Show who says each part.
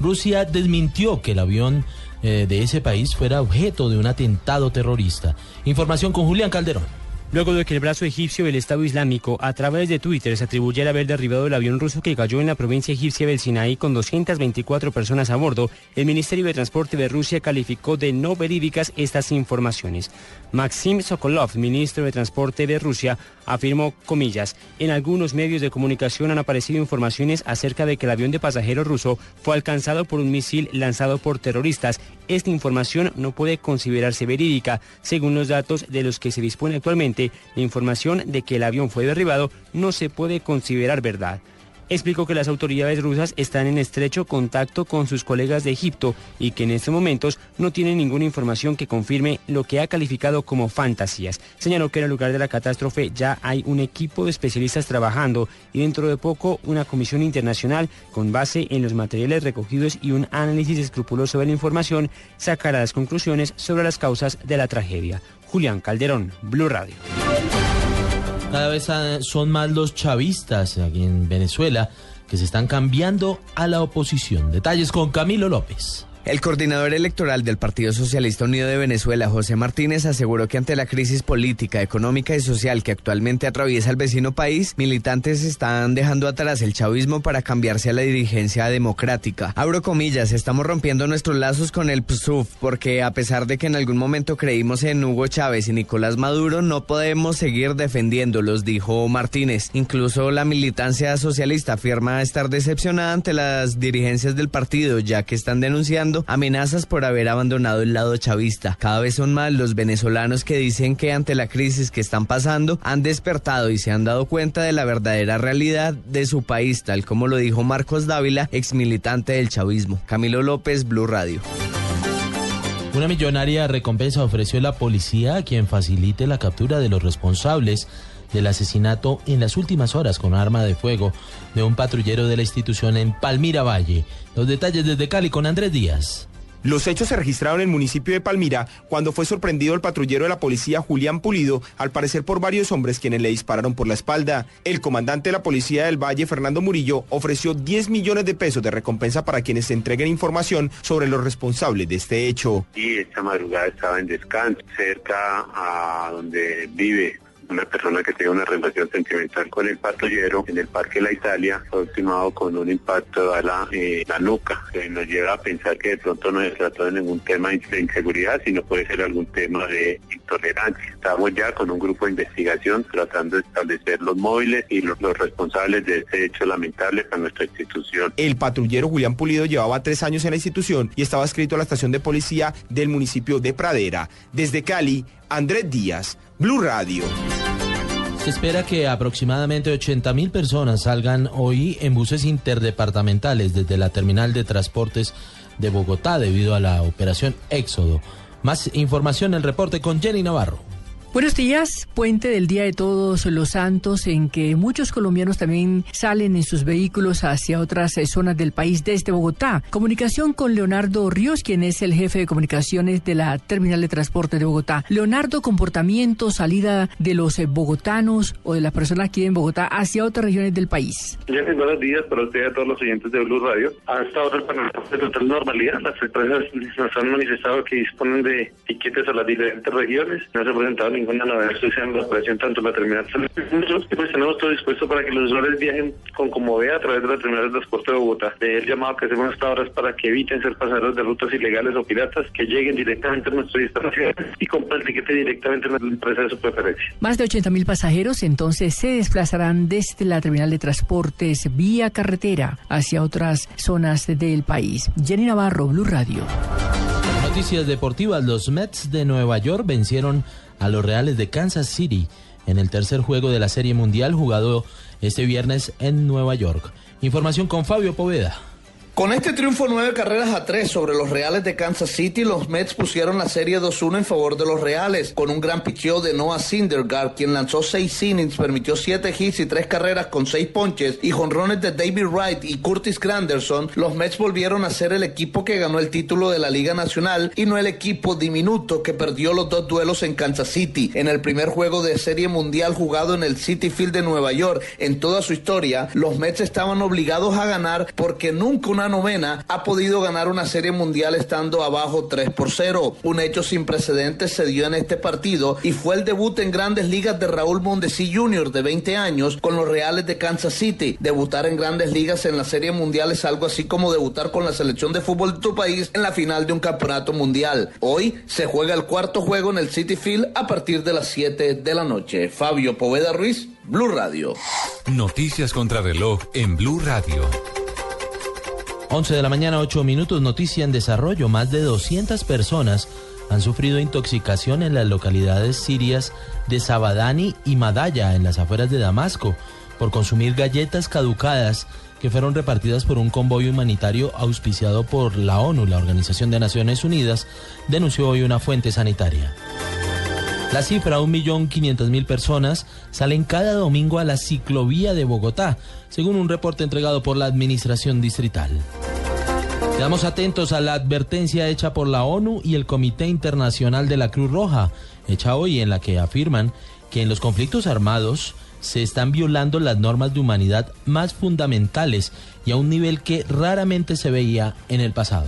Speaker 1: Rusia desmintió que el avión eh, de ese país fuera objeto de un atentado terrorista. Información con Julián Calderón.
Speaker 2: Luego de que el brazo egipcio del Estado Islámico a través de Twitter se atribuyera haber derribado el avión ruso que cayó en la provincia egipcia del Sinaí con 224 personas a bordo, el Ministerio de Transporte de Rusia calificó de no verídicas estas informaciones. Maxim Sokolov, ministro de Transporte de Rusia, afirmó, comillas, en algunos medios de comunicación han aparecido informaciones acerca de que el avión de pasajeros ruso fue alcanzado por un misil lanzado por terroristas. Esta información no puede considerarse verídica. Según los datos de los que se dispone actualmente, la información de que el avión fue derribado no se puede considerar verdad explicó que las autoridades rusas están en estrecho contacto con sus colegas de Egipto y que en estos momentos no tienen ninguna información que confirme lo que ha calificado como fantasías. Señaló que en el lugar de la catástrofe ya hay un equipo de especialistas trabajando y dentro de poco una comisión internacional con base en los materiales recogidos y un análisis escrupuloso de la información sacará las conclusiones sobre las causas de la tragedia. Julián Calderón, Blue Radio.
Speaker 1: Cada vez son más los chavistas aquí en Venezuela que se están cambiando a la oposición. Detalles con Camilo López.
Speaker 3: El coordinador electoral del Partido Socialista Unido de Venezuela, José Martínez, aseguró que ante la crisis política, económica y social que actualmente atraviesa el vecino país, militantes están dejando atrás el chavismo para cambiarse a la dirigencia democrática. Abro comillas, estamos rompiendo nuestros lazos con el PSUV porque a pesar de que en algún momento creímos en Hugo Chávez y Nicolás Maduro, no podemos seguir defendiéndolos, dijo Martínez. Incluso la militancia socialista afirma estar decepcionada ante las dirigencias del partido, ya que están denunciando amenazas por haber abandonado el lado chavista. Cada vez son más los venezolanos que dicen que ante la crisis que están pasando han despertado y se han dado cuenta de la verdadera realidad de su país, tal como lo dijo Marcos Dávila, ex militante del chavismo. Camilo López, Blue Radio.
Speaker 1: Una millonaria recompensa ofreció la policía a quien facilite la captura de los responsables del asesinato en las últimas horas con arma de fuego de un patrullero de la institución en Palmira Valle. Los detalles desde Cali con Andrés Díaz.
Speaker 4: Los hechos se registraron en el municipio de Palmira cuando fue sorprendido el patrullero de la policía Julián Pulido, al parecer por varios hombres quienes le dispararon por la espalda. El comandante de la policía del Valle, Fernando Murillo, ofreció 10 millones de pesos de recompensa para quienes se entreguen información sobre los responsables de este hecho.
Speaker 5: Y esta madrugada estaba en descanso cerca a donde vive una persona que tiene una relación sentimental con el patrullero en el Parque La Italia fue ultimado con un impacto a la, eh, la nuca, que nos lleva a pensar que de pronto no se trató de ningún tema de inseguridad, sino puede ser algún tema de intolerancia. Estamos ya con un grupo de investigación tratando de establecer los móviles y los, los responsables de este hecho lamentable para nuestra institución.
Speaker 4: El patrullero Julián Pulido llevaba tres años en la institución y estaba escrito a la estación de policía del municipio de Pradera. Desde Cali, Andrés Díaz, Blue Radio.
Speaker 1: Se espera que aproximadamente 80 mil personas salgan hoy en buses interdepartamentales desde la terminal de transportes de Bogotá debido a la operación Éxodo. Más información en el reporte con Jenny Navarro.
Speaker 6: Buenos días, puente del Día de Todos los Santos, en que muchos colombianos también salen en sus vehículos hacia otras eh, zonas del país desde Bogotá. Comunicación con Leonardo Ríos, quien es el jefe de comunicaciones de la Terminal de Transporte de Bogotá. Leonardo, comportamiento, salida de los eh, bogotanos o de las personas aquí en Bogotá hacia otras regiones del país.
Speaker 7: buenos días para usted a todos los oyentes de Blue Radio. Hasta ahora el panorama de total normalidad. Las empresas nos han manifestado que disponen de tiquetes a las diferentes regiones. No se ha presentado ninguna novedad en la operación, tanto la terminal. Pues tenemos todo dispuesto para que los usuarios viajen con comodidad a través de la terminal de transporte de Bogotá. De el llamado que hacemos hasta ahora es para que eviten ser pasajeros de rutas ilegales o piratas, que lleguen directamente a nuestra distancia y compren el tiquete directamente en la empresa de su preferencia.
Speaker 6: Más de 80 mil pasajeros entonces se desplazarán desde la terminal de transportes vía carretera hacia otras zonas del país. Jenny Navarro, Blue Radio.
Speaker 1: Noticias deportivas. Los Mets de Nueva York vencieron a los Reales de Kansas City en el tercer juego de la Serie Mundial jugado este viernes en Nueva York. Información con Fabio Poveda.
Speaker 8: Con este triunfo nueve carreras a tres sobre los Reales de Kansas City, los Mets pusieron la serie 2-1 en favor de los Reales, con un gran picheo de Noah Syndergaard, quien lanzó seis innings, permitió siete hits y tres carreras con seis ponches, y jonrones de David Wright y Curtis Granderson, los Mets volvieron a ser el equipo que ganó el título de la Liga Nacional y no el equipo diminuto que perdió los dos duelos en Kansas City. En el primer juego de serie mundial jugado en el City Field de Nueva York en toda su historia, los Mets estaban obligados a ganar porque nunca una novena, ha podido ganar una serie mundial estando abajo 3 por 0. Un hecho sin precedentes se dio en este partido y fue el debut en grandes ligas de Raúl Mondesi Jr. de 20 años con los Reales de Kansas City. Debutar en grandes ligas en la serie mundial es algo así como debutar con la selección de fútbol de tu país en la final de un campeonato mundial. Hoy se juega el cuarto juego en el City Field a partir de las 7 de la noche. Fabio Poveda Ruiz, Blue Radio.
Speaker 9: Noticias contra reloj en Blue Radio.
Speaker 1: 11 de la mañana, 8 minutos, noticia en desarrollo. Más de 200 personas han sufrido intoxicación en las localidades sirias de Sabadani y Madaya, en las afueras de Damasco, por consumir galletas caducadas que fueron repartidas por un convoy humanitario auspiciado por la ONU, la Organización de Naciones Unidas, denunció hoy una fuente sanitaria. La cifra, 1.500.000 personas, salen cada domingo a la ciclovía de Bogotá, según un reporte entregado por la Administración Distrital. Quedamos atentos a la advertencia hecha por la ONU y el Comité Internacional de la Cruz Roja, hecha hoy en la que afirman que en los conflictos armados se están violando las normas de humanidad más fundamentales y a un nivel que raramente se veía en el pasado.